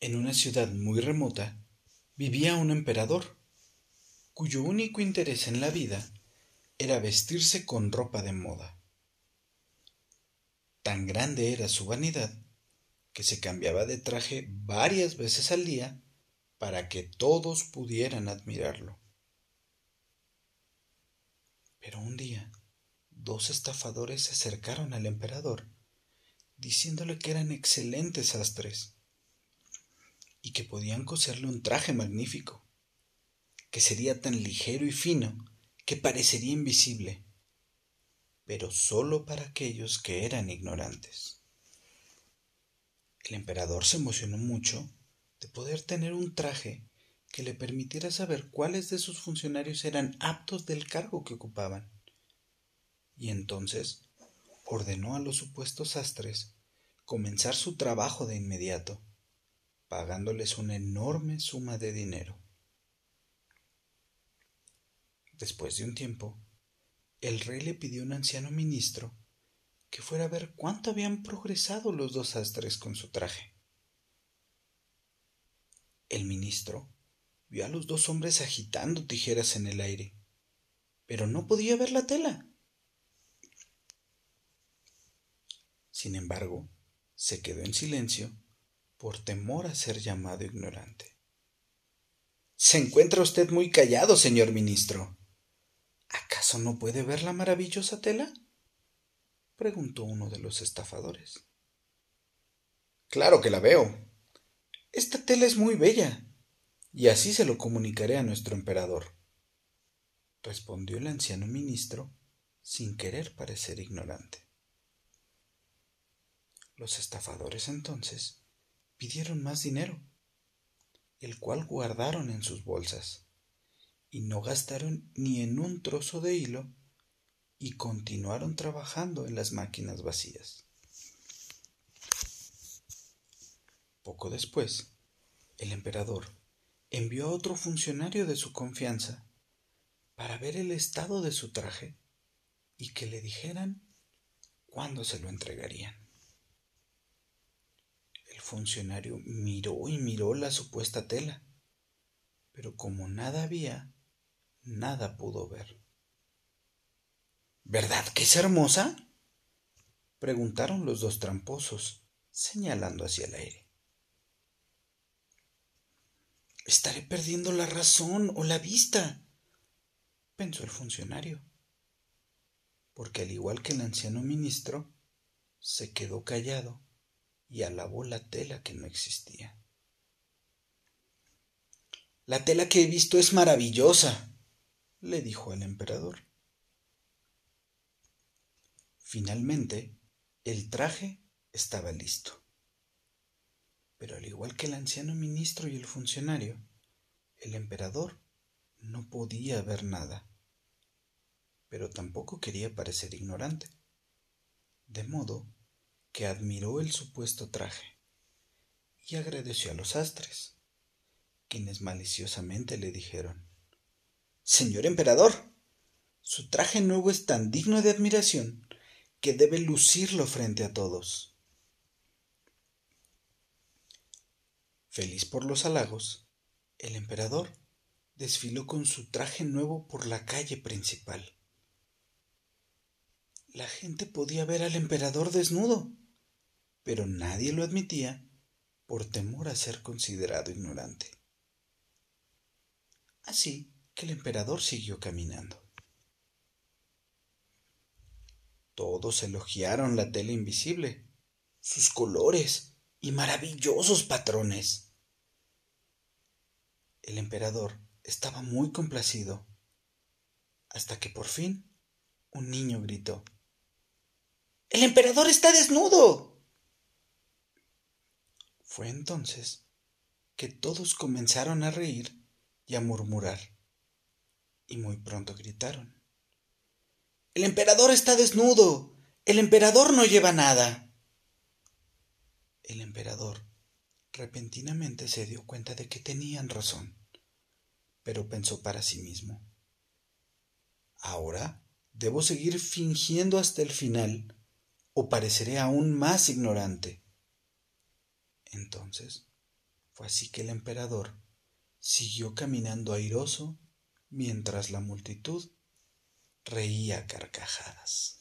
En una ciudad muy remota vivía un emperador, cuyo único interés en la vida era vestirse con ropa de moda. Tan grande era su vanidad que se cambiaba de traje varias veces al día para que todos pudieran admirarlo. Pero un día, dos estafadores se acercaron al emperador, diciéndole que eran excelentes sastres y que podían coserle un traje magnífico, que sería tan ligero y fino que parecería invisible, pero sólo para aquellos que eran ignorantes. El emperador se emocionó mucho de poder tener un traje que le permitiera saber cuáles de sus funcionarios eran aptos del cargo que ocupaban. Y entonces ordenó a los supuestos sastres comenzar su trabajo de inmediato pagándoles una enorme suma de dinero. Después de un tiempo, el rey le pidió a un anciano ministro que fuera a ver cuánto habían progresado los dos sastres con su traje. El ministro vio a los dos hombres agitando tijeras en el aire, pero no podía ver la tela. Sin embargo, se quedó en silencio por temor a ser llamado ignorante. Se encuentra usted muy callado, señor ministro. ¿Acaso no puede ver la maravillosa tela? preguntó uno de los estafadores. Claro que la veo. Esta tela es muy bella, y así se lo comunicaré a nuestro emperador, respondió el anciano ministro sin querer parecer ignorante. Los estafadores entonces pidieron más dinero, el cual guardaron en sus bolsas, y no gastaron ni en un trozo de hilo, y continuaron trabajando en las máquinas vacías. Poco después, el emperador envió a otro funcionario de su confianza para ver el estado de su traje y que le dijeran cuándo se lo entregarían funcionario miró y miró la supuesta tela, pero como nada había, nada pudo ver. ¿Verdad que es hermosa? preguntaron los dos tramposos, señalando hacia el aire. Estaré perdiendo la razón o la vista, pensó el funcionario, porque al igual que el anciano ministro, se quedó callado y alabó la tela que no existía. La tela que he visto es maravillosa, le dijo al emperador. Finalmente, el traje estaba listo. Pero al igual que el anciano ministro y el funcionario, el emperador no podía ver nada, pero tampoco quería parecer ignorante. De modo que admiró el supuesto traje y agradeció a los astres, quienes maliciosamente le dijeron Señor emperador, su traje nuevo es tan digno de admiración que debe lucirlo frente a todos. Feliz por los halagos, el emperador desfiló con su traje nuevo por la calle principal. La gente podía ver al emperador desnudo pero nadie lo admitía por temor a ser considerado ignorante. Así que el emperador siguió caminando. Todos elogiaron la tela invisible, sus colores y maravillosos patrones. El emperador estaba muy complacido, hasta que por fin un niño gritó El emperador está desnudo. Fue entonces que todos comenzaron a reír y a murmurar, y muy pronto gritaron El emperador está desnudo. El emperador no lleva nada. El emperador repentinamente se dio cuenta de que tenían razón, pero pensó para sí mismo Ahora debo seguir fingiendo hasta el final o pareceré aún más ignorante. Entonces Fue así que el emperador siguió caminando airoso mientras la multitud reía carcajadas.